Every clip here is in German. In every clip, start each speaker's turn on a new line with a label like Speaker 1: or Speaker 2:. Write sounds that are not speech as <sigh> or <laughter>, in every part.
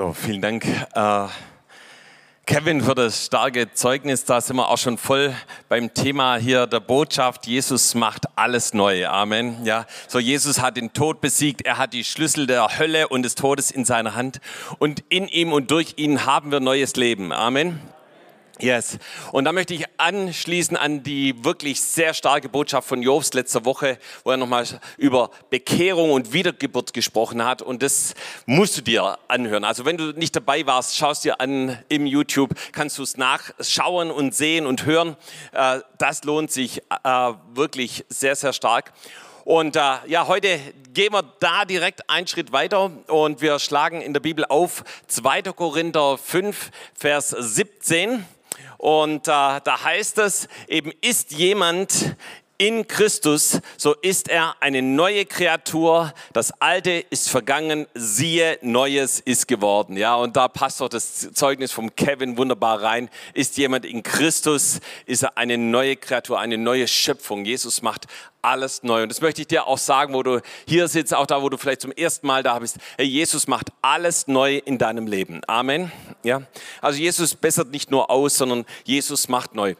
Speaker 1: So, vielen Dank. Äh, Kevin für das starke Zeugnis. Da sind wir auch schon voll beim Thema hier der Botschaft. Jesus macht alles neu. Amen. Ja, so Jesus hat den Tod besiegt. Er hat die Schlüssel der Hölle und des Todes in seiner Hand. Und in ihm und durch ihn haben wir neues Leben. Amen. Yes. Und da möchte ich anschließen an die wirklich sehr starke Botschaft von Jobs letzter Woche, wo er nochmal über Bekehrung und Wiedergeburt gesprochen hat. Und das musst du dir anhören. Also wenn du nicht dabei warst, schaust dir an im YouTube, kannst du es nachschauen und sehen und hören. Äh, das lohnt sich äh, wirklich sehr, sehr stark. Und äh, ja, heute gehen wir da direkt einen Schritt weiter und wir schlagen in der Bibel auf 2. Korinther 5, Vers 17. Und äh, da heißt es eben, ist jemand in Christus, so ist er eine neue Kreatur. Das Alte ist vergangen, siehe, Neues ist geworden. Ja, und da passt doch das Zeugnis vom Kevin wunderbar rein. Ist jemand in Christus, ist er eine neue Kreatur, eine neue Schöpfung. Jesus macht alles neu. Und das möchte ich dir auch sagen, wo du hier sitzt, auch da, wo du vielleicht zum ersten Mal da bist. Hey, Jesus macht alles neu in deinem Leben. Amen. Ja. Also Jesus bessert nicht nur aus, sondern Jesus macht neu.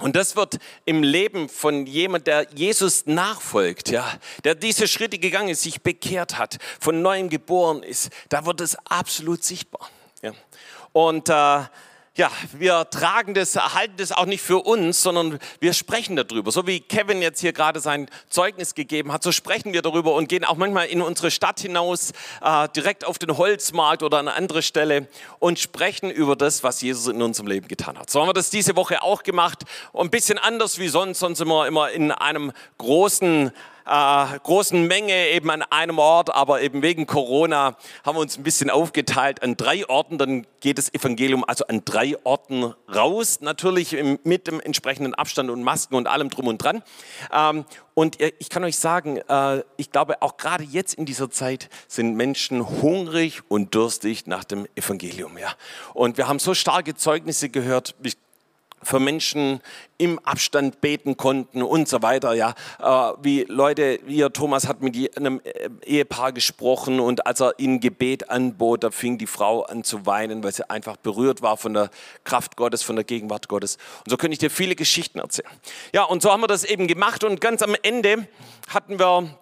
Speaker 1: Und das wird im Leben von jemand, der Jesus nachfolgt, ja, der diese Schritte gegangen ist, sich bekehrt hat, von neuem geboren ist, da wird es absolut sichtbar. Ja. Und äh, ja, wir tragen das, erhalten das auch nicht für uns, sondern wir sprechen darüber. So wie Kevin jetzt hier gerade sein Zeugnis gegeben hat, so sprechen wir darüber und gehen auch manchmal in unsere Stadt hinaus, äh, direkt auf den Holzmarkt oder an eine andere Stelle und sprechen über das, was Jesus in unserem Leben getan hat. So haben wir das diese Woche auch gemacht. Ein bisschen anders wie sonst, sonst sind wir immer in einem großen äh, großen Menge eben an einem Ort, aber eben wegen Corona haben wir uns ein bisschen aufgeteilt an drei Orten. Dann geht das Evangelium also an drei Orten raus, natürlich mit dem entsprechenden Abstand und Masken und allem drum und dran. Ähm, und ich kann euch sagen, äh, ich glaube, auch gerade jetzt in dieser Zeit sind Menschen hungrig und durstig nach dem Evangelium. Ja. Und wir haben so starke Zeugnisse gehört. Ich für Menschen im Abstand beten konnten und so weiter. Ja, äh, wie Leute, wie Thomas hat mit einem äh, Ehepaar gesprochen und als er ihnen Gebet anbot, da fing die Frau an zu weinen, weil sie einfach berührt war von der Kraft Gottes, von der Gegenwart Gottes. Und so könnte ich dir viele Geschichten erzählen. Ja, und so haben wir das eben gemacht und ganz am Ende hatten wir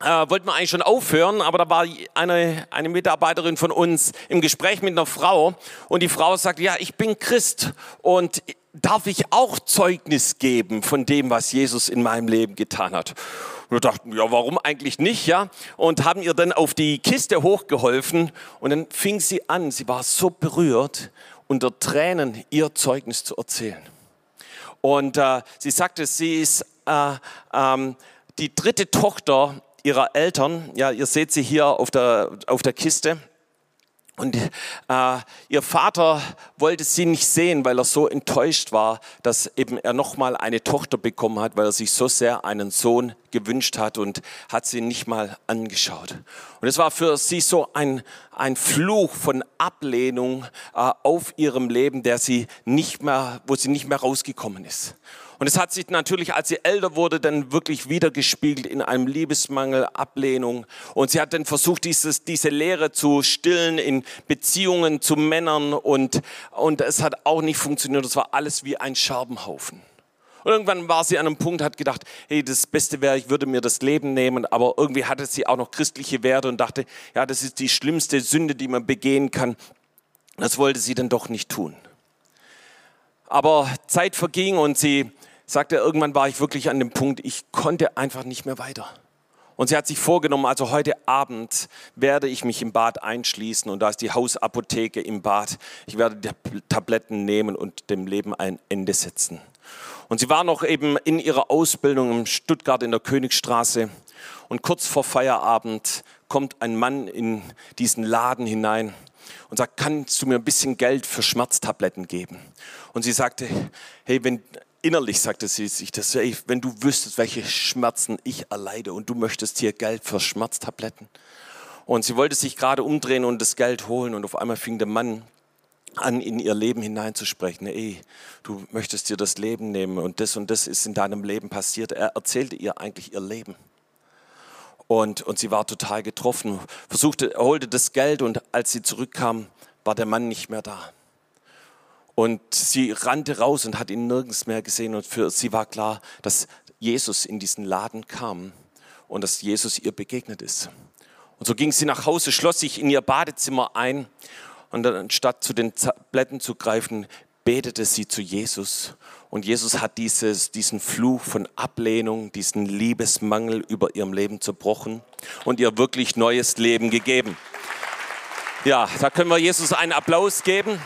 Speaker 1: äh, wollten wir eigentlich schon aufhören, aber da war eine, eine Mitarbeiterin von uns im Gespräch mit einer Frau und die Frau sagt, ja, ich bin Christ und darf ich auch Zeugnis geben von dem, was Jesus in meinem Leben getan hat? Und wir dachten, ja, warum eigentlich nicht, ja? Und haben ihr dann auf die Kiste hochgeholfen und dann fing sie an, sie war so berührt, unter Tränen ihr Zeugnis zu erzählen. Und äh, sie sagte, sie ist äh, ähm, die dritte Tochter ihrer Eltern. Ja, ihr seht sie hier auf der, auf der Kiste. Und äh, ihr Vater wollte sie nicht sehen, weil er so enttäuscht war, dass eben er nochmal eine Tochter bekommen hat, weil er sich so sehr einen Sohn gewünscht hat und hat sie nicht mal angeschaut. Und es war für sie so ein, ein Fluch von Ablehnung äh, auf ihrem Leben, der sie nicht mehr, wo sie nicht mehr rausgekommen ist. Und es hat sich natürlich, als sie älter wurde, dann wirklich wiedergespiegelt in einem Liebesmangel, Ablehnung. Und sie hat dann versucht, dieses, diese Lehre zu stillen in Beziehungen zu Männern. Und, und es hat auch nicht funktioniert. Es war alles wie ein Scherbenhaufen. Und irgendwann war sie an einem Punkt, hat gedacht, hey, das Beste wäre, ich würde mir das Leben nehmen. Aber irgendwie hatte sie auch noch christliche Werte und dachte, ja, das ist die schlimmste Sünde, die man begehen kann. Das wollte sie dann doch nicht tun. Aber Zeit verging und sie sagte, irgendwann war ich wirklich an dem Punkt, ich konnte einfach nicht mehr weiter. Und sie hat sich vorgenommen, also heute Abend werde ich mich im Bad einschließen und da ist die Hausapotheke im Bad. Ich werde die Tabletten nehmen und dem Leben ein Ende setzen. Und sie war noch eben in ihrer Ausbildung in Stuttgart in der Königstraße und kurz vor Feierabend kommt ein Mann in diesen Laden hinein und sagt, kannst du mir ein bisschen Geld für Schmerztabletten geben? Und sie sagte, hey, wenn innerlich sagte sie sich das, ey, wenn du wüsstest, welche Schmerzen ich erleide und du möchtest hier Geld für Schmerztabletten. Und sie wollte sich gerade umdrehen und das Geld holen und auf einmal fing der Mann an, in ihr Leben hineinzusprechen. Ey, du möchtest dir das Leben nehmen und das und das ist in deinem Leben passiert. Er erzählte ihr eigentlich ihr Leben. Und, und sie war total getroffen, versuchte, holte das Geld und als sie zurückkam, war der Mann nicht mehr da. Und sie rannte raus und hat ihn nirgends mehr gesehen. Und für sie war klar, dass Jesus in diesen Laden kam und dass Jesus ihr begegnet ist. Und so ging sie nach Hause, schloss sich in ihr Badezimmer ein und dann, anstatt zu den Tabletten zu greifen, betete sie zu Jesus. Und Jesus hat dieses, diesen Fluch von Ablehnung, diesen Liebesmangel über ihrem Leben zerbrochen und ihr wirklich neues Leben gegeben. Ja, da können wir Jesus einen Applaus geben.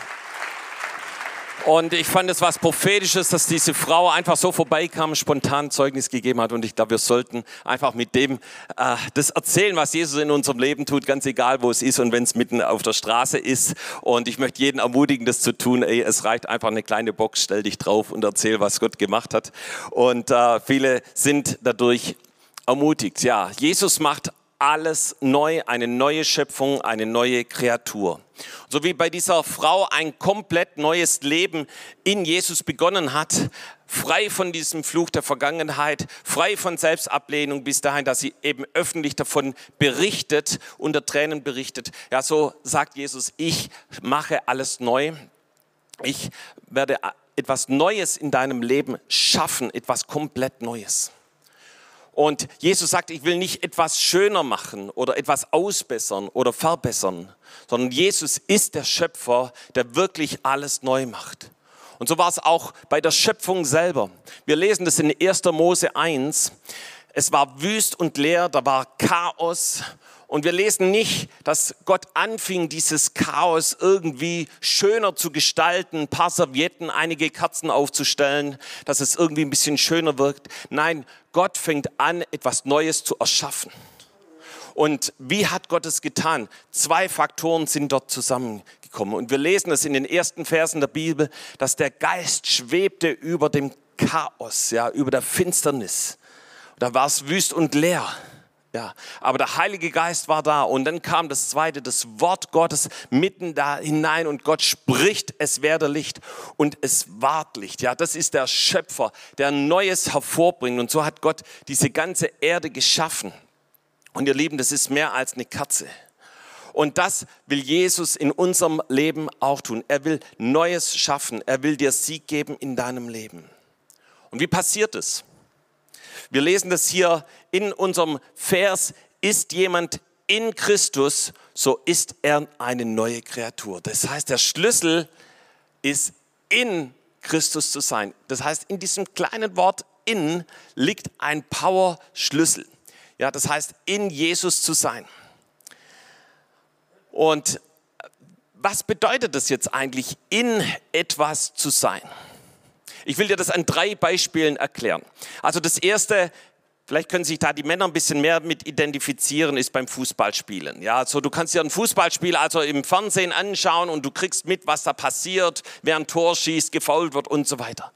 Speaker 1: Und ich fand es was Prophetisches, dass diese Frau einfach so vorbeikam, spontan Zeugnis gegeben hat. Und ich glaube, wir sollten einfach mit dem äh, das erzählen, was Jesus in unserem Leben tut, ganz egal, wo es ist und wenn es mitten auf der Straße ist. Und ich möchte jeden ermutigen, das zu tun. Ey, es reicht einfach eine kleine Box, stell dich drauf und erzähl, was Gott gemacht hat. Und äh, viele sind dadurch ermutigt. Ja, Jesus macht alles neu, eine neue Schöpfung, eine neue Kreatur. So wie bei dieser Frau ein komplett neues Leben in Jesus begonnen hat, frei von diesem Fluch der Vergangenheit, frei von Selbstablehnung bis dahin, dass sie eben öffentlich davon berichtet, unter Tränen berichtet. Ja, so sagt Jesus, ich mache alles neu. Ich werde etwas Neues in deinem Leben schaffen, etwas komplett Neues. Und Jesus sagt, ich will nicht etwas schöner machen oder etwas ausbessern oder verbessern, sondern Jesus ist der Schöpfer, der wirklich alles neu macht. Und so war es auch bei der Schöpfung selber. Wir lesen das in 1. Mose 1. Es war wüst und leer, da war Chaos und wir lesen nicht, dass Gott anfing, dieses Chaos irgendwie schöner zu gestalten, ein paar Servietten, einige Kerzen aufzustellen, dass es irgendwie ein bisschen schöner wirkt. Nein, Gott fängt an, etwas Neues zu erschaffen. Und wie hat Gott es getan? Zwei Faktoren sind dort zusammengekommen. Und wir lesen es in den ersten Versen der Bibel, dass der Geist schwebte über dem Chaos, ja, über der Finsternis. Da war es wüst und leer. Ja, aber der Heilige Geist war da und dann kam das zweite, das Wort Gottes mitten da hinein und Gott spricht, es werde Licht und es ward Licht. Ja, das ist der Schöpfer, der Neues hervorbringt und so hat Gott diese ganze Erde geschaffen. Und ihr Lieben, das ist mehr als eine Katze. Und das will Jesus in unserem Leben auch tun. Er will Neues schaffen. Er will dir Sieg geben in deinem Leben. Und wie passiert es? Wir lesen das hier in unserem Vers, ist jemand in Christus, so ist er eine neue Kreatur. Das heißt, der Schlüssel ist in Christus zu sein. Das heißt, in diesem kleinen Wort in liegt ein Power-Schlüssel. Ja, das heißt, in Jesus zu sein. Und was bedeutet das jetzt eigentlich, in etwas zu sein? Ich will dir das an drei Beispielen erklären. Also das erste, vielleicht können sich da die Männer ein bisschen mehr mit identifizieren, ist beim Fußballspielen. Ja, so du kannst dir ein Fußballspiel also im Fernsehen anschauen und du kriegst mit, was da passiert, wer ein Tor schießt, gefault wird und so weiter.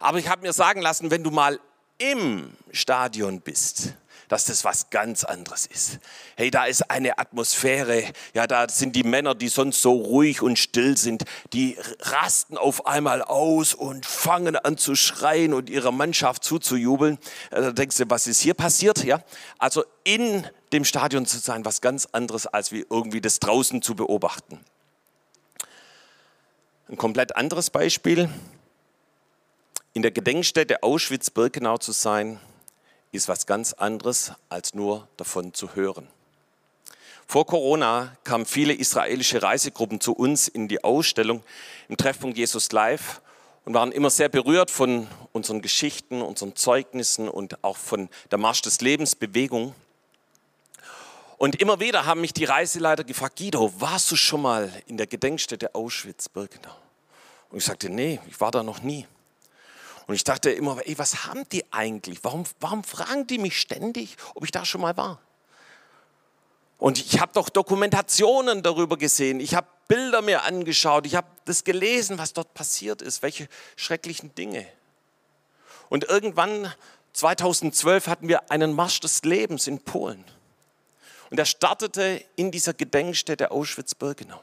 Speaker 1: Aber ich habe mir sagen lassen, wenn du mal im Stadion bist, dass das was ganz anderes ist. Hey, da ist eine Atmosphäre, ja, da sind die Männer, die sonst so ruhig und still sind, die rasten auf einmal aus und fangen an zu schreien und ihrer Mannschaft zuzujubeln. Äh, da denkst du, was ist hier passiert? Ja, also in dem Stadion zu sein, was ganz anderes, als wie irgendwie das draußen zu beobachten. Ein komplett anderes Beispiel. In der Gedenkstätte Auschwitz-Birkenau zu sein, ist was ganz anderes, als nur davon zu hören. Vor Corona kamen viele israelische Reisegruppen zu uns in die Ausstellung im Treffpunkt Jesus Live und waren immer sehr berührt von unseren Geschichten, unseren Zeugnissen und auch von der Marsch des Lebens Bewegung. Und immer wieder haben mich die Reiseleiter gefragt, Guido, warst du schon mal in der Gedenkstätte Auschwitz-Birkenau? Und ich sagte, nee, ich war da noch nie. Und ich dachte immer, ey, was haben die eigentlich? Warum, warum fragen die mich ständig, ob ich da schon mal war? Und ich habe doch Dokumentationen darüber gesehen. Ich habe Bilder mir angeschaut. Ich habe das gelesen, was dort passiert ist, welche schrecklichen Dinge. Und irgendwann, 2012, hatten wir einen Marsch des Lebens in Polen. Und er startete in dieser Gedenkstätte Auschwitz-Birkenau.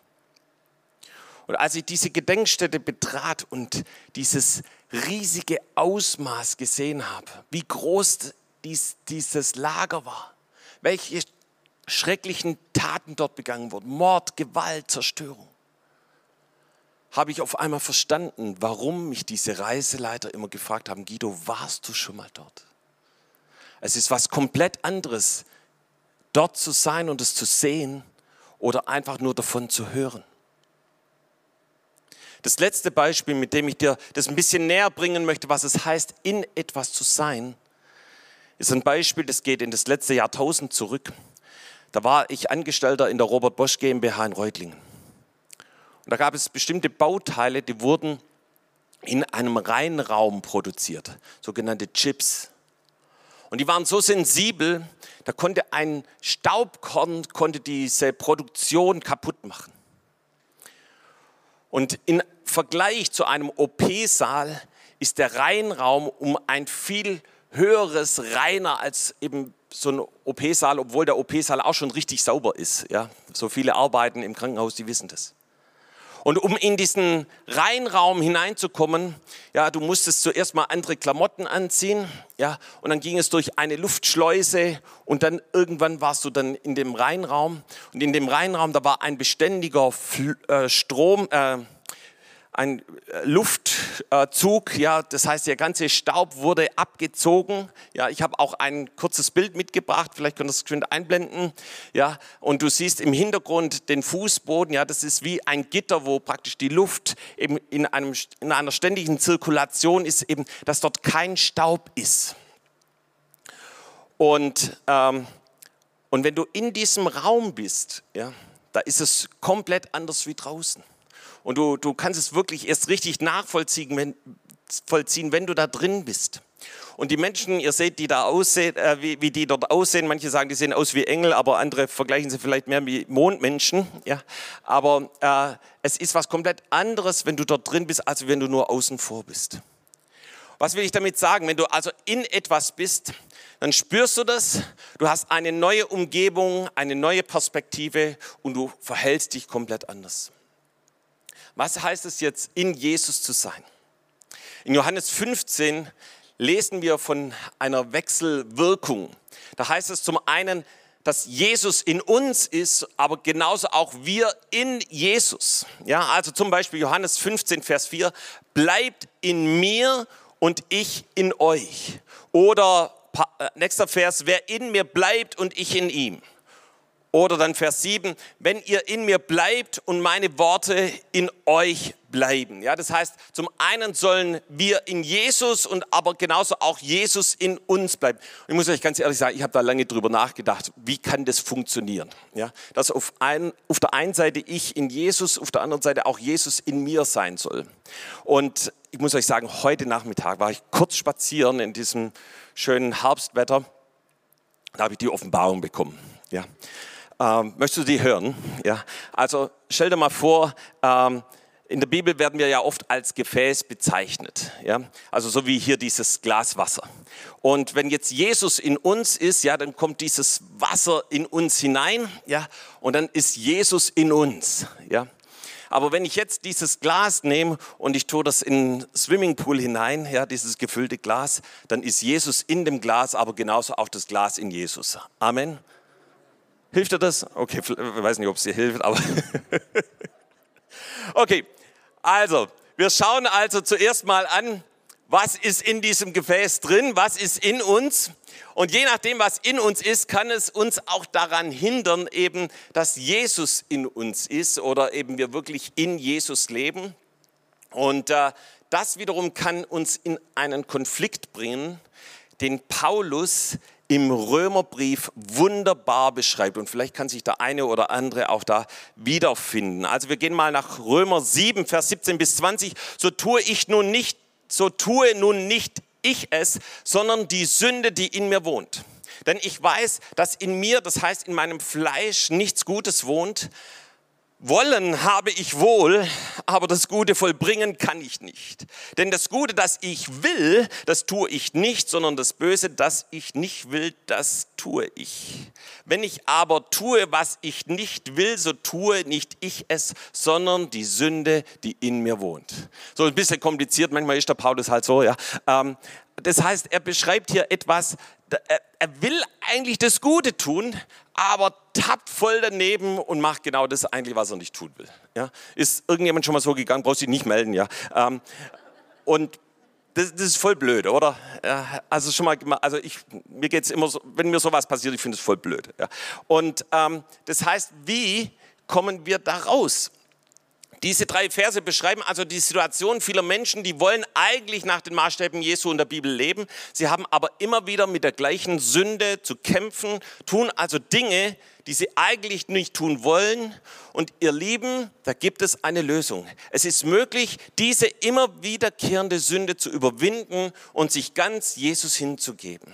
Speaker 1: Und als ich diese Gedenkstätte betrat und dieses riesige Ausmaß gesehen habe, wie groß dies, dieses Lager war, welche schrecklichen Taten dort begangen wurden. Mord, Gewalt, Zerstörung. Habe ich auf einmal verstanden, warum mich diese Reiseleiter immer gefragt haben, Guido, warst du schon mal dort? Es ist was komplett anderes, dort zu sein und es zu sehen oder einfach nur davon zu hören. Das letzte Beispiel, mit dem ich dir das ein bisschen näher bringen möchte, was es heißt, in etwas zu sein, ist ein Beispiel, das geht in das letzte Jahrtausend zurück. Da war ich Angestellter in der Robert Bosch GmbH in Reutlingen. Und da gab es bestimmte Bauteile, die wurden in einem Reinraum produziert, sogenannte Chips. Und die waren so sensibel, da konnte ein Staubkorn konnte diese Produktion kaputt machen. Und im Vergleich zu einem OP-Saal ist der Reinraum um ein viel höheres reiner als eben so ein OP-Saal, obwohl der OP-Saal auch schon richtig sauber ist. Ja, so viele arbeiten im Krankenhaus, die wissen das. Und um in diesen Reinraum hineinzukommen, ja, du musstest zuerst mal andere Klamotten anziehen, ja, und dann ging es durch eine Luftschleuse und dann irgendwann warst du dann in dem Reinraum. Und in dem Reinraum, da war ein beständiger Fl äh, Strom, äh, ein äh, Luftzug, ja, das heißt, der ganze Staub wurde abgezogen. Ja, ich habe auch ein kurzes Bild mitgebracht, vielleicht könnt ihr schön einblenden. Ja, und du siehst im Hintergrund den Fußboden, ja, das ist wie ein Gitter, wo praktisch die Luft eben in, einem, in einer ständigen Zirkulation ist, eben, dass dort kein Staub ist. Und, ähm, und wenn du in diesem Raum bist, ja, da ist es komplett anders wie draußen. Und du, du kannst es wirklich erst richtig nachvollziehen, wenn, vollziehen, wenn du da drin bist. Und die Menschen, ihr seht, die da aussehen, äh, wie, wie, die dort aussehen, manche sagen, die sehen aus wie Engel, aber andere vergleichen sie vielleicht mehr wie Mondmenschen. Ja? Aber äh, es ist was komplett anderes, wenn du dort drin bist, als wenn du nur außen vor bist. Was will ich damit sagen? Wenn du also in etwas bist, dann spürst du das, du hast eine neue Umgebung, eine neue Perspektive und du verhältst dich komplett anders. Was heißt es jetzt, in Jesus zu sein? In Johannes 15 lesen wir von einer Wechselwirkung. Da heißt es zum einen, dass Jesus in uns ist, aber genauso auch wir in Jesus. Ja, also zum Beispiel Johannes 15, Vers 4, bleibt in mir und ich in euch. Oder äh, nächster Vers, wer in mir bleibt und ich in ihm. Oder dann Vers 7, wenn ihr in mir bleibt und meine Worte in euch bleiben. Ja, das heißt, zum einen sollen wir in Jesus und aber genauso auch Jesus in uns bleiben. Ich muss euch ganz ehrlich sagen, ich habe da lange drüber nachgedacht, wie kann das funktionieren? Ja, dass auf, ein, auf der einen Seite ich in Jesus, auf der anderen Seite auch Jesus in mir sein soll. Und ich muss euch sagen, heute Nachmittag war ich kurz spazieren in diesem schönen Herbstwetter. Da habe ich die Offenbarung bekommen. Ja. Ähm, möchtest du die hören? Ja. Also stell dir mal vor, ähm, in der Bibel werden wir ja oft als Gefäß bezeichnet, ja, also so wie hier dieses Glas Wasser. Und wenn jetzt Jesus in uns ist, ja, dann kommt dieses Wasser in uns hinein, ja, und dann ist Jesus in uns, ja. Aber wenn ich jetzt dieses Glas nehme und ich tue das in den Swimmingpool hinein, ja, dieses gefüllte Glas, dann ist Jesus in dem Glas, aber genauso auch das Glas in Jesus. Amen. Hilft dir das? Okay, ich weiß nicht, ob es dir hilft, aber. <laughs> okay, also, wir schauen also zuerst mal an, was ist in diesem Gefäß drin, was ist in uns. Und je nachdem, was in uns ist, kann es uns auch daran hindern, eben, dass Jesus in uns ist oder eben wir wirklich in Jesus leben. Und äh, das wiederum kann uns in einen Konflikt bringen, den Paulus im Römerbrief wunderbar beschreibt. Und vielleicht kann sich der eine oder andere auch da wiederfinden. Also wir gehen mal nach Römer 7, Vers 17 bis 20. So tue ich nun nicht, so tue nun nicht ich es, sondern die Sünde, die in mir wohnt. Denn ich weiß, dass in mir, das heißt in meinem Fleisch, nichts Gutes wohnt. Wollen habe ich wohl, aber das Gute vollbringen kann ich nicht. Denn das Gute, das ich will, das tue ich nicht, sondern das Böse, das ich nicht will, das tue ich. Wenn ich aber tue, was ich nicht will, so tue nicht ich es, sondern die Sünde, die in mir wohnt. So ein bisschen kompliziert, manchmal ist der Paulus halt so, ja. Das heißt, er beschreibt hier etwas, er will eigentlich das Gute tun, aber tappt voll daneben und macht genau das eigentlich, was er nicht tun will. Ja? Ist irgendjemand schon mal so gegangen, brauchst dich nicht melden, ja. Ähm, und das, das, ist voll blöd, oder? Also schon mal, also ich, mir geht es immer so, wenn mir sowas passiert, ich finde es voll blöd. Ja. Und ähm, das heißt, wie kommen wir da raus? Diese drei Verse beschreiben also die Situation vieler Menschen, die wollen eigentlich nach den Maßstäben Jesu und der Bibel leben. Sie haben aber immer wieder mit der gleichen Sünde zu kämpfen, tun also Dinge, die sie eigentlich nicht tun wollen. Und ihr Lieben, da gibt es eine Lösung. Es ist möglich, diese immer wiederkehrende Sünde zu überwinden und sich ganz Jesus hinzugeben.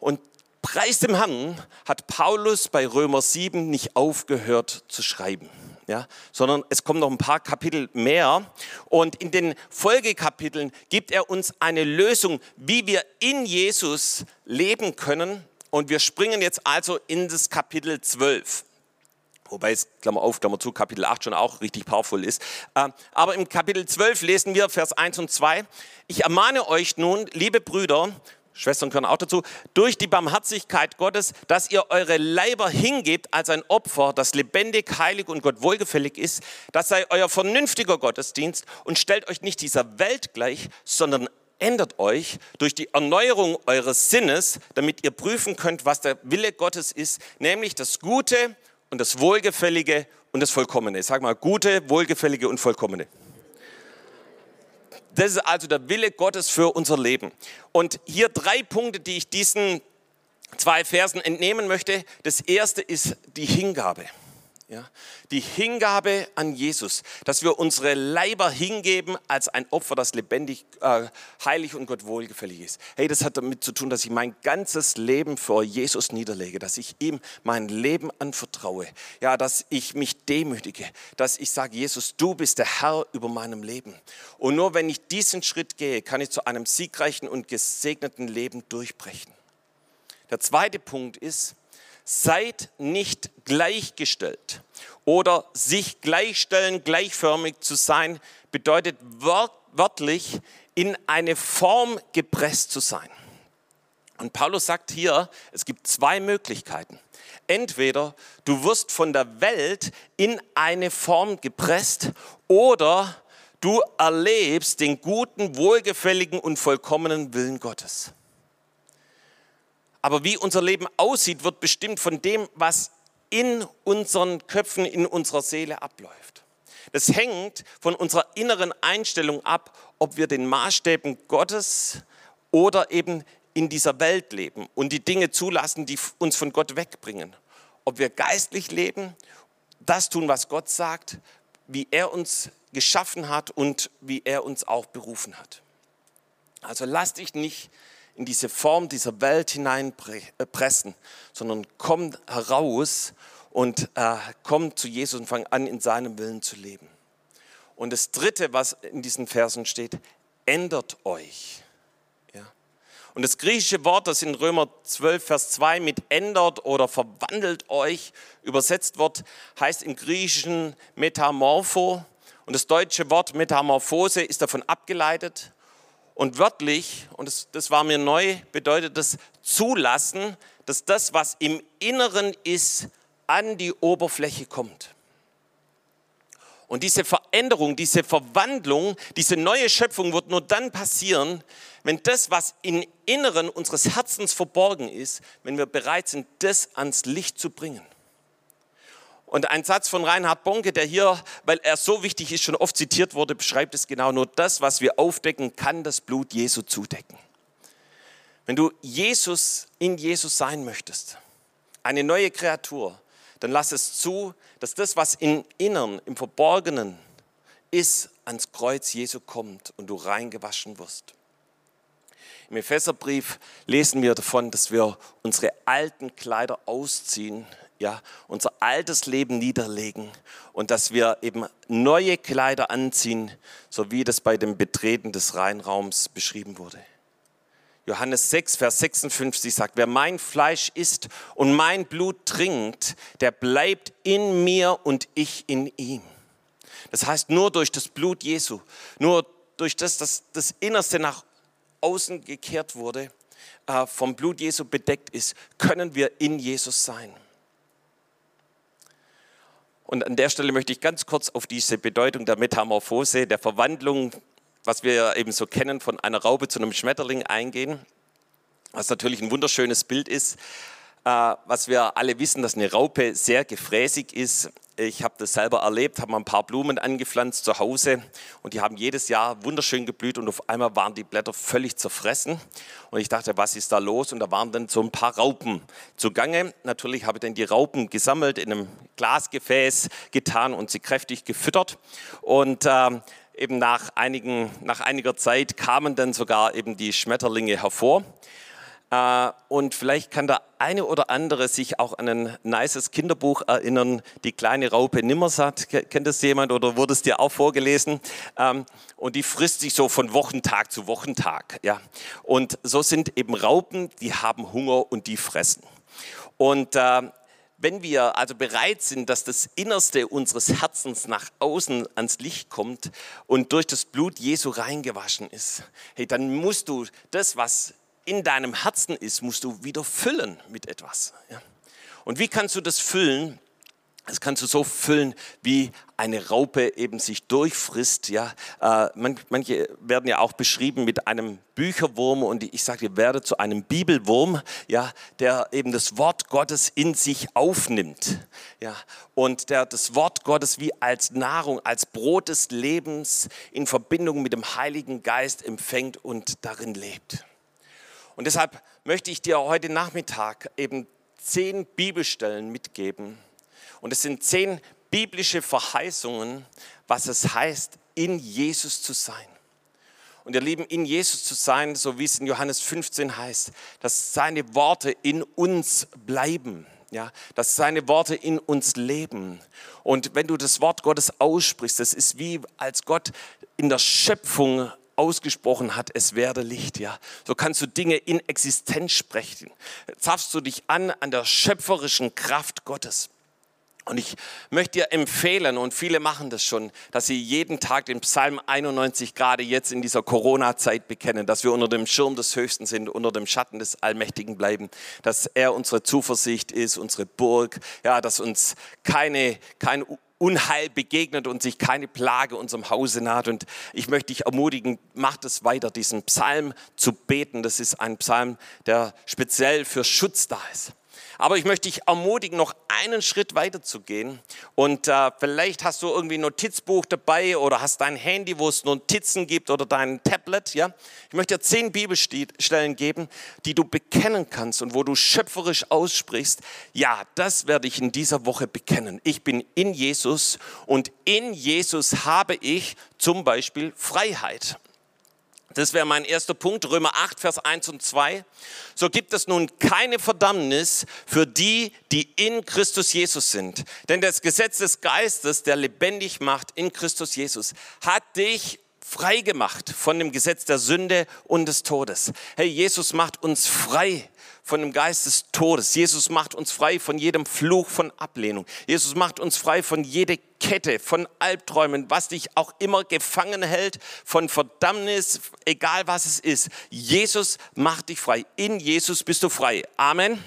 Speaker 1: Und preis dem Herrn hat Paulus bei Römer 7 nicht aufgehört zu schreiben ja, sondern es kommen noch ein paar Kapitel mehr. Und in den Folgekapiteln gibt er uns eine Lösung, wie wir in Jesus leben können. Und wir springen jetzt also in das Kapitel 12. Wobei es, Klammer auf, Klammer zu, Kapitel 8 schon auch richtig powerful ist. Ähm, aber im Kapitel 12 lesen wir Vers 1 und 2. Ich ermahne euch nun, liebe Brüder, Schwestern können auch dazu, durch die Barmherzigkeit Gottes, dass ihr eure Leiber hingebt als ein Opfer, das lebendig, heilig und Gott wohlgefällig ist. Das sei euer vernünftiger Gottesdienst und stellt euch nicht dieser Welt gleich, sondern ändert euch durch die Erneuerung eures Sinnes, damit ihr prüfen könnt, was der Wille Gottes ist, nämlich das Gute und das Wohlgefällige und das Vollkommene. Sag mal, Gute, Wohlgefällige und Vollkommene. Das ist also der Wille Gottes für unser Leben. Und hier drei Punkte, die ich diesen zwei Versen entnehmen möchte. Das erste ist die Hingabe. Ja, die Hingabe an Jesus, dass wir unsere Leiber hingeben als ein Opfer, das lebendig, äh, heilig und Gott wohlgefällig ist. Hey, das hat damit zu tun, dass ich mein ganzes Leben vor Jesus niederlege, dass ich ihm mein Leben anvertraue, ja, dass ich mich demütige, dass ich sage, Jesus, du bist der Herr über meinem Leben. Und nur wenn ich diesen Schritt gehe, kann ich zu einem siegreichen und gesegneten Leben durchbrechen. Der zweite Punkt ist, seid nicht gleichgestellt. Oder sich gleichstellen, gleichförmig zu sein, bedeutet wörtlich in eine Form gepresst zu sein. Und Paulus sagt hier, es gibt zwei Möglichkeiten. Entweder du wirst von der Welt in eine Form gepresst oder du erlebst den guten, wohlgefälligen und vollkommenen Willen Gottes. Aber wie unser Leben aussieht, wird bestimmt von dem, was in unseren Köpfen, in unserer Seele abläuft. Das hängt von unserer inneren Einstellung ab, ob wir den Maßstäben Gottes oder eben in dieser Welt leben und die Dinge zulassen, die uns von Gott wegbringen. Ob wir geistlich leben, das tun, was Gott sagt, wie er uns geschaffen hat und wie er uns auch berufen hat. Also lass dich nicht in diese Form dieser Welt hineinpressen, sondern komm heraus und äh, komm zu Jesus und fang an, in seinem Willen zu leben. Und das Dritte, was in diesen Versen steht, ändert euch. Ja? Und das griechische Wort, das in Römer 12, Vers 2 mit ändert oder verwandelt euch übersetzt wird, heißt im Griechischen Metamorpho. Und das deutsche Wort Metamorphose ist davon abgeleitet. Und wörtlich, und das, das war mir neu, bedeutet das zulassen, dass das, was im Inneren ist, an die Oberfläche kommt. Und diese Veränderung, diese Verwandlung, diese neue Schöpfung wird nur dann passieren, wenn das, was im Inneren unseres Herzens verborgen ist, wenn wir bereit sind, das ans Licht zu bringen. Und ein Satz von Reinhard Bonke, der hier, weil er so wichtig ist, schon oft zitiert wurde, beschreibt es genau nur das, was wir aufdecken, kann das Blut Jesu zudecken. Wenn du Jesus in Jesus sein möchtest, eine neue Kreatur, dann lass es zu, dass das, was im Innern, im Verborgenen ist, ans Kreuz Jesu kommt und du reingewaschen wirst. Im Epheserbrief lesen wir davon, dass wir unsere alten Kleider ausziehen ja, unser altes Leben niederlegen und dass wir eben neue Kleider anziehen, so wie das bei dem Betreten des Reinraums beschrieben wurde. Johannes 6, Vers 56 sagt, wer mein Fleisch isst und mein Blut trinkt, der bleibt in mir und ich in ihm. Das heißt, nur durch das Blut Jesu, nur durch das, das das Innerste nach außen gekehrt wurde, äh, vom Blut Jesu bedeckt ist, können wir in Jesus sein. Und an der Stelle möchte ich ganz kurz auf diese Bedeutung der Metamorphose, der Verwandlung, was wir eben so kennen, von einer Raupe zu einem Schmetterling eingehen, was natürlich ein wunderschönes Bild ist. Äh, was wir alle wissen, dass eine Raupe sehr gefräßig ist. Ich habe das selber erlebt, habe mal ein paar Blumen angepflanzt zu Hause und die haben jedes Jahr wunderschön geblüht und auf einmal waren die Blätter völlig zerfressen. Und ich dachte, was ist da los? Und da waren dann so ein paar Raupen zugange. Natürlich habe ich dann die Raupen gesammelt, in einem Glasgefäß getan und sie kräftig gefüttert. Und äh, eben nach, einigen, nach einiger Zeit kamen dann sogar eben die Schmetterlinge hervor. Äh, und vielleicht kann der eine oder andere sich auch an ein nices Kinderbuch erinnern, Die kleine Raupe Nimmersatt. Kennt das jemand oder wurde es dir auch vorgelesen? Ähm, und die frisst sich so von Wochentag zu Wochentag. Und so sind eben Raupen, die haben Hunger und die fressen. Und äh, wenn wir also bereit sind, dass das Innerste unseres Herzens nach außen ans Licht kommt und durch das Blut Jesu reingewaschen ist, hey, dann musst du das, was in deinem Herzen ist, musst du wieder füllen mit etwas. Und wie kannst du das füllen? Das kannst du so füllen, wie eine Raupe eben sich durchfrisst. Ja, äh, manche werden ja auch beschrieben mit einem Bücherwurm und ich sage, ihr werdet zu einem Bibelwurm, ja, der eben das Wort Gottes in sich aufnimmt. Ja, und der das Wort Gottes wie als Nahrung, als Brot des Lebens in Verbindung mit dem Heiligen Geist empfängt und darin lebt. Und deshalb möchte ich dir heute Nachmittag eben zehn Bibelstellen mitgeben. Und es sind zehn biblische Verheißungen, was es heißt, in Jesus zu sein. Und ihr Lieben, in Jesus zu sein, so wie es in Johannes 15 heißt, dass seine Worte in uns bleiben. Ja, dass seine Worte in uns leben. Und wenn du das Wort Gottes aussprichst, das ist wie als Gott in der Schöpfung ausgesprochen hat, es werde Licht, ja. So kannst du Dinge in Existenz sprechen. Zapfst du dich an an der schöpferischen Kraft Gottes. Und ich möchte dir empfehlen, und viele machen das schon, dass sie jeden Tag den Psalm 91 gerade jetzt in dieser Corona-Zeit bekennen, dass wir unter dem Schirm des Höchsten sind, unter dem Schatten des Allmächtigen bleiben, dass er unsere Zuversicht ist, unsere Burg, ja, dass uns keine, kein Unheil begegnet und sich keine Plage unserem Hause naht. Und ich möchte dich ermutigen, mach es weiter, diesen Psalm zu beten. Das ist ein Psalm, der speziell für Schutz da ist. Aber ich möchte dich ermutigen, noch einen Schritt weiter zu gehen. Und äh, vielleicht hast du irgendwie ein Notizbuch dabei oder hast dein Handy, wo es Notizen gibt oder dein Tablet. Ja? Ich möchte dir zehn Bibelstellen geben, die du bekennen kannst und wo du schöpferisch aussprichst. Ja, das werde ich in dieser Woche bekennen. Ich bin in Jesus und in Jesus habe ich zum Beispiel Freiheit. Das wäre mein erster Punkt, Römer 8, Vers 1 und 2. So gibt es nun keine Verdammnis für die, die in Christus Jesus sind. Denn das Gesetz des Geistes, der lebendig macht in Christus Jesus, hat dich frei gemacht von dem Gesetz der Sünde und des Todes. Hey, Jesus macht uns frei von dem Geist des Todes. Jesus macht uns frei von jedem Fluch von Ablehnung. Jesus macht uns frei von jeder Kette, von Albträumen, was dich auch immer gefangen hält, von Verdammnis, egal was es ist. Jesus macht dich frei. In Jesus bist du frei. Amen.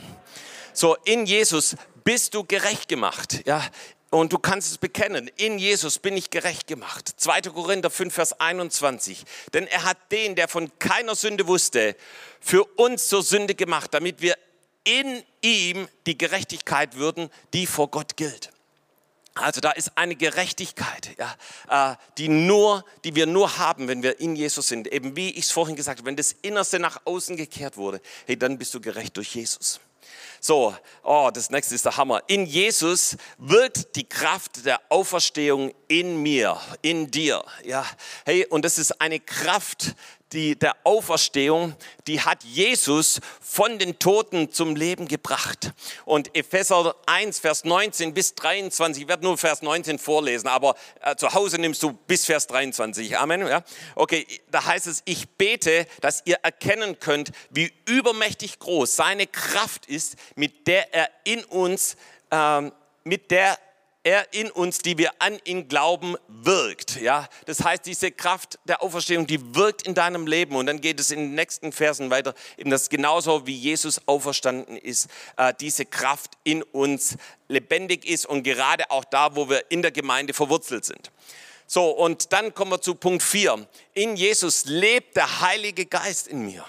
Speaker 1: So, in Jesus bist du gerecht gemacht. Ja, und du kannst es bekennen, in Jesus bin ich gerecht gemacht. 2. Korinther 5, Vers 21. Denn er hat den, der von keiner Sünde wusste, für uns zur Sünde gemacht, damit wir in ihm die Gerechtigkeit würden, die vor Gott gilt. Also da ist eine Gerechtigkeit, ja, äh, die, nur, die wir nur haben, wenn wir in Jesus sind. Eben wie ich es vorhin gesagt habe, wenn das Innerste nach außen gekehrt wurde, hey, dann bist du gerecht durch Jesus. So, oh, das nächste ist der Hammer. In Jesus wirkt die Kraft der Auferstehung in mir, in dir. Ja, hey, und das ist eine Kraft, die, der Auferstehung, die hat Jesus von den Toten zum Leben gebracht. Und Epheser 1, Vers 19 bis 23, ich werde nur Vers 19 vorlesen, aber äh, zu Hause nimmst du bis Vers 23. Amen. Ja? Okay, da heißt es, ich bete, dass ihr erkennen könnt, wie übermächtig groß seine Kraft ist, mit der er in uns, ähm, mit der er in uns, die wir an ihn glauben, wirkt. Ja, das heißt, diese Kraft der Auferstehung, die wirkt in deinem Leben. Und dann geht es in den nächsten Versen weiter, eben das genauso wie Jesus auferstanden ist, äh, diese Kraft in uns lebendig ist und gerade auch da, wo wir in der Gemeinde verwurzelt sind. So, und dann kommen wir zu Punkt 4. In Jesus lebt der Heilige Geist in mir.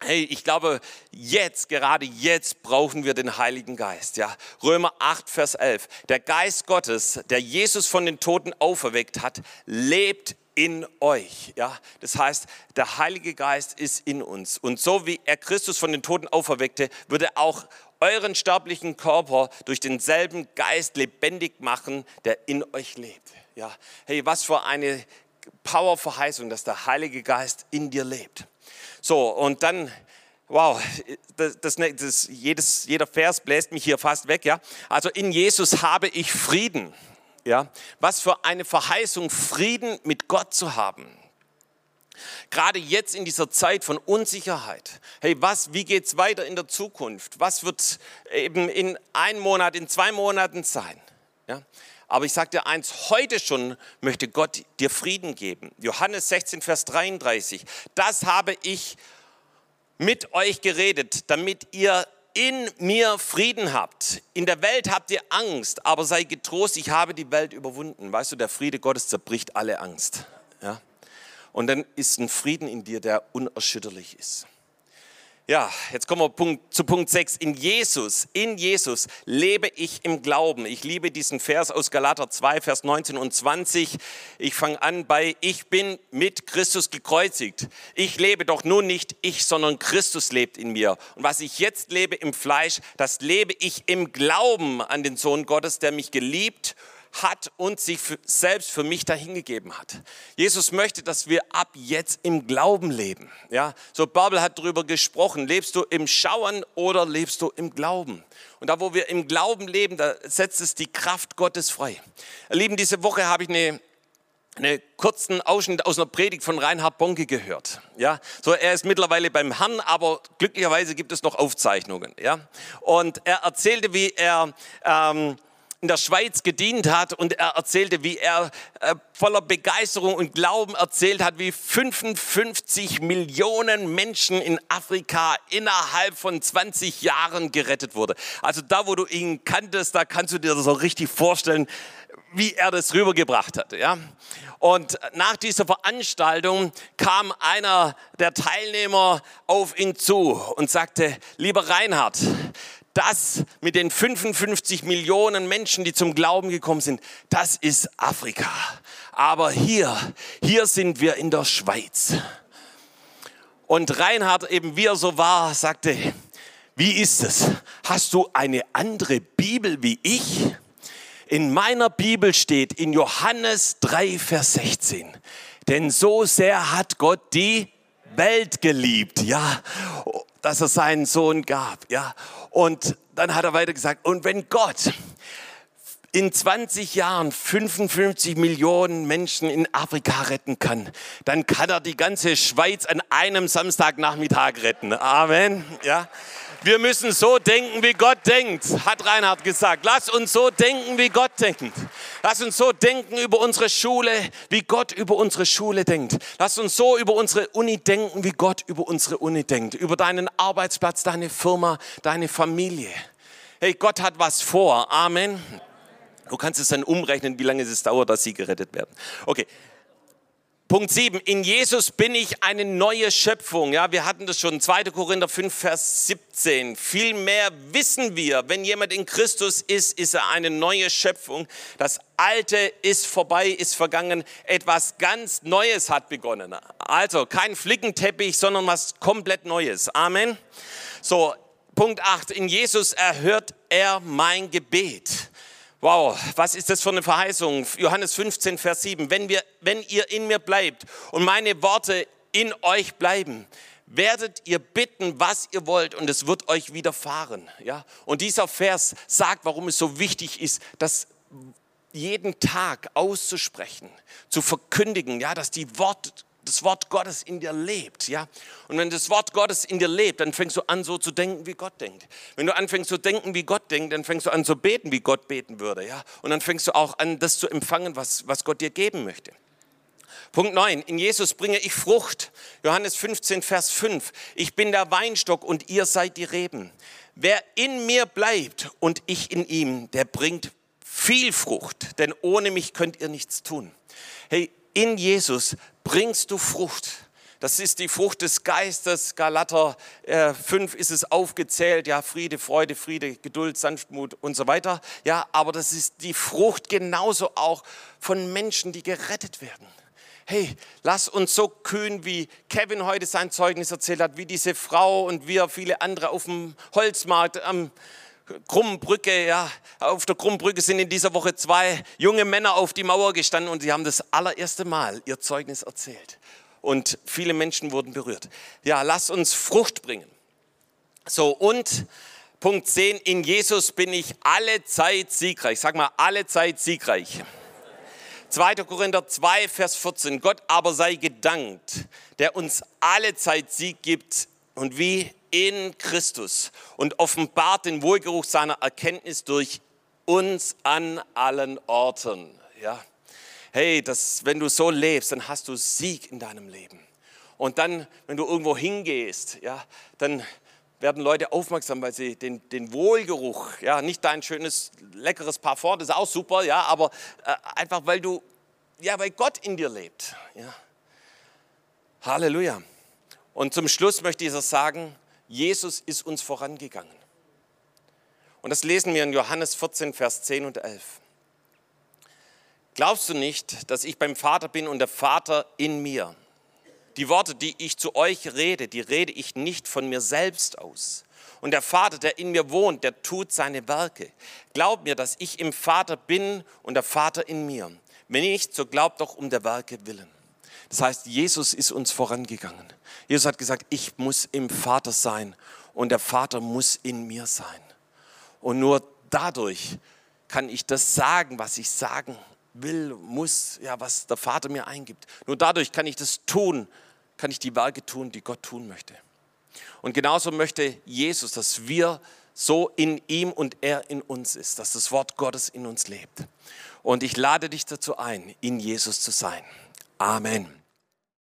Speaker 1: Hey, ich glaube, jetzt, gerade jetzt brauchen wir den Heiligen Geist. Ja, Römer 8, Vers 11. Der Geist Gottes, der Jesus von den Toten auferweckt hat, lebt in euch. Ja, das heißt, der Heilige Geist ist in uns. Und so wie er Christus von den Toten auferweckte, würde er auch euren sterblichen Körper durch denselben Geist lebendig machen, der in euch lebt. Ja, hey, was für eine Powerverheißung, dass der Heilige Geist in dir lebt. So, und dann, wow, das, das, das, jedes, jeder Vers bläst mich hier fast weg. Ja? Also in Jesus habe ich Frieden. Ja? Was für eine Verheißung, Frieden mit Gott zu haben. Gerade jetzt in dieser Zeit von Unsicherheit. Hey, was, wie es weiter in der Zukunft? Was wird eben in einem Monat, in zwei Monaten sein? Ja? Aber ich sage dir eins, heute schon möchte Gott dir Frieden geben. Johannes 16, Vers 33. Das habe ich mit euch geredet, damit ihr in mir Frieden habt. In der Welt habt ihr Angst, aber sei getrost, ich habe die Welt überwunden. Weißt du, der Friede Gottes zerbricht alle Angst. Ja? Und dann ist ein Frieden in dir, der unerschütterlich ist. Ja, jetzt kommen wir zu Punkt 6. In Jesus, in Jesus lebe ich im Glauben. Ich liebe diesen Vers aus Galater 2, Vers 19 und 20. Ich fange an bei, ich bin mit Christus gekreuzigt. Ich lebe doch nun nicht ich, sondern Christus lebt in mir. Und was ich jetzt lebe im Fleisch, das lebe ich im Glauben an den Sohn Gottes, der mich geliebt hat und sich für, selbst für mich dahingegeben hat. Jesus möchte, dass wir ab jetzt im Glauben leben. Ja, so Babel hat darüber gesprochen. Lebst du im Schauern oder lebst du im Glauben? Und da, wo wir im Glauben leben, da setzt es die Kraft Gottes frei. Lieben, diese Woche habe ich eine einen kurzen Ausschnitt aus einer Predigt von Reinhard Bonke gehört. Ja, so er ist mittlerweile beim Herrn, aber glücklicherweise gibt es noch Aufzeichnungen. Ja, und er erzählte, wie er ähm, in der Schweiz gedient hat und er erzählte, wie er äh, voller Begeisterung und Glauben erzählt hat, wie 55 Millionen Menschen in Afrika innerhalb von 20 Jahren gerettet wurde. Also da, wo du ihn kanntest, da kannst du dir so richtig vorstellen, wie er das rübergebracht hat. Ja? Und nach dieser Veranstaltung kam einer der Teilnehmer auf ihn zu und sagte, lieber Reinhard, das mit den 55 Millionen Menschen, die zum Glauben gekommen sind, das ist Afrika. Aber hier, hier sind wir in der Schweiz. Und Reinhard, eben wie er so war, sagte, wie ist es? Hast du eine andere Bibel wie ich? In meiner Bibel steht in Johannes 3, Vers 16, denn so sehr hat Gott die Welt geliebt, ja, dass er seinen Sohn gab, ja. Und dann hat er weiter gesagt, und wenn Gott in 20 Jahren 55 Millionen Menschen in Afrika retten kann, dann kann er die ganze Schweiz an einem Samstagnachmittag retten. Amen. Ja. Wir müssen so denken, wie Gott denkt, hat Reinhard gesagt. Lass uns so denken, wie Gott denkt. Lass uns so denken über unsere Schule, wie Gott über unsere Schule denkt. Lass uns so über unsere Uni denken, wie Gott über unsere Uni denkt. Über deinen Arbeitsplatz, deine Firma, deine Familie. Hey, Gott hat was vor. Amen. Du kannst es dann umrechnen, wie lange es dauert, dass sie gerettet werden. Okay. Punkt 7. In Jesus bin ich eine neue Schöpfung. Ja, wir hatten das schon. 2. Korinther 5, Vers 17. Vielmehr wissen wir, wenn jemand in Christus ist, ist er eine neue Schöpfung. Das Alte ist vorbei, ist vergangen. Etwas ganz Neues hat begonnen. Also kein Flickenteppich, sondern was komplett Neues. Amen. So, Punkt 8. In Jesus erhört er mein Gebet. Wow, was ist das für eine Verheißung? Johannes 15, Vers 7. Wenn, wir, wenn ihr in mir bleibt und meine Worte in euch bleiben, werdet ihr bitten, was ihr wollt und es wird euch widerfahren. Ja? Und dieser Vers sagt, warum es so wichtig ist, das jeden Tag auszusprechen, zu verkündigen, ja, dass die Worte das Wort Gottes in dir lebt, ja. Und wenn das Wort Gottes in dir lebt, dann fängst du an, so zu denken, wie Gott denkt. Wenn du anfängst zu denken, wie Gott denkt, dann fängst du an zu beten, wie Gott beten würde, ja. Und dann fängst du auch an, das zu empfangen, was, was Gott dir geben möchte. Punkt 9. In Jesus bringe ich Frucht. Johannes 15, Vers 5. Ich bin der Weinstock und ihr seid die Reben. Wer in mir bleibt und ich in ihm, der bringt viel Frucht, denn ohne mich könnt ihr nichts tun. Hey, in Jesus bringst du Frucht. Das ist die Frucht des Geistes. Galater äh, 5 ist es aufgezählt. Ja, Friede, Freude, Friede, Geduld, Sanftmut und so weiter. Ja, aber das ist die Frucht genauso auch von Menschen, die gerettet werden. Hey, lass uns so kühn, wie Kevin heute sein Zeugnis erzählt hat, wie diese Frau und wir viele andere auf dem Holzmarkt am Krummbrücke, ja, auf der Krummbrücke sind in dieser Woche zwei junge Männer auf die Mauer gestanden und sie haben das allererste Mal ihr Zeugnis erzählt. Und viele Menschen wurden berührt. Ja, lass uns Frucht bringen. So, und Punkt 10, in Jesus bin ich alle Zeit siegreich. Sag mal, alle Zeit siegreich. 2. Korinther 2, Vers 14. Gott aber sei gedankt, der uns alle Zeit Sieg gibt und wie in Christus und offenbart den Wohlgeruch seiner Erkenntnis durch uns an allen Orten. Ja. Hey, das, wenn du so lebst, dann hast du Sieg in deinem Leben. Und dann, wenn du irgendwo hingehst, ja, dann werden Leute aufmerksam, weil sie den, den Wohlgeruch, ja, nicht dein schönes, leckeres Parfum, das ist auch super, ja, aber äh, einfach, weil du, ja, weil Gott in dir lebt. Ja. Halleluja. Und zum Schluss möchte ich das sagen, Jesus ist uns vorangegangen. Und das lesen wir in Johannes 14, Vers 10 und 11. Glaubst du nicht, dass ich beim Vater bin und der Vater in mir? Die Worte, die ich zu euch rede, die rede ich nicht von mir selbst aus. Und der Vater, der in mir wohnt, der tut seine Werke. Glaub mir, dass ich im Vater bin und der Vater in mir. Wenn nicht, so glaubt doch um der Werke willen. Das heißt, Jesus ist uns vorangegangen. Jesus hat gesagt, ich muss im Vater sein und der Vater muss in mir sein. Und nur dadurch kann ich das sagen, was ich sagen will, muss, ja, was der Vater mir eingibt. Nur dadurch kann ich das tun, kann ich die Werke tun, die Gott tun möchte. Und genauso möchte Jesus, dass wir so in ihm und er in uns ist, dass das Wort Gottes in uns lebt. Und ich lade dich dazu ein, in Jesus zu sein. Amen.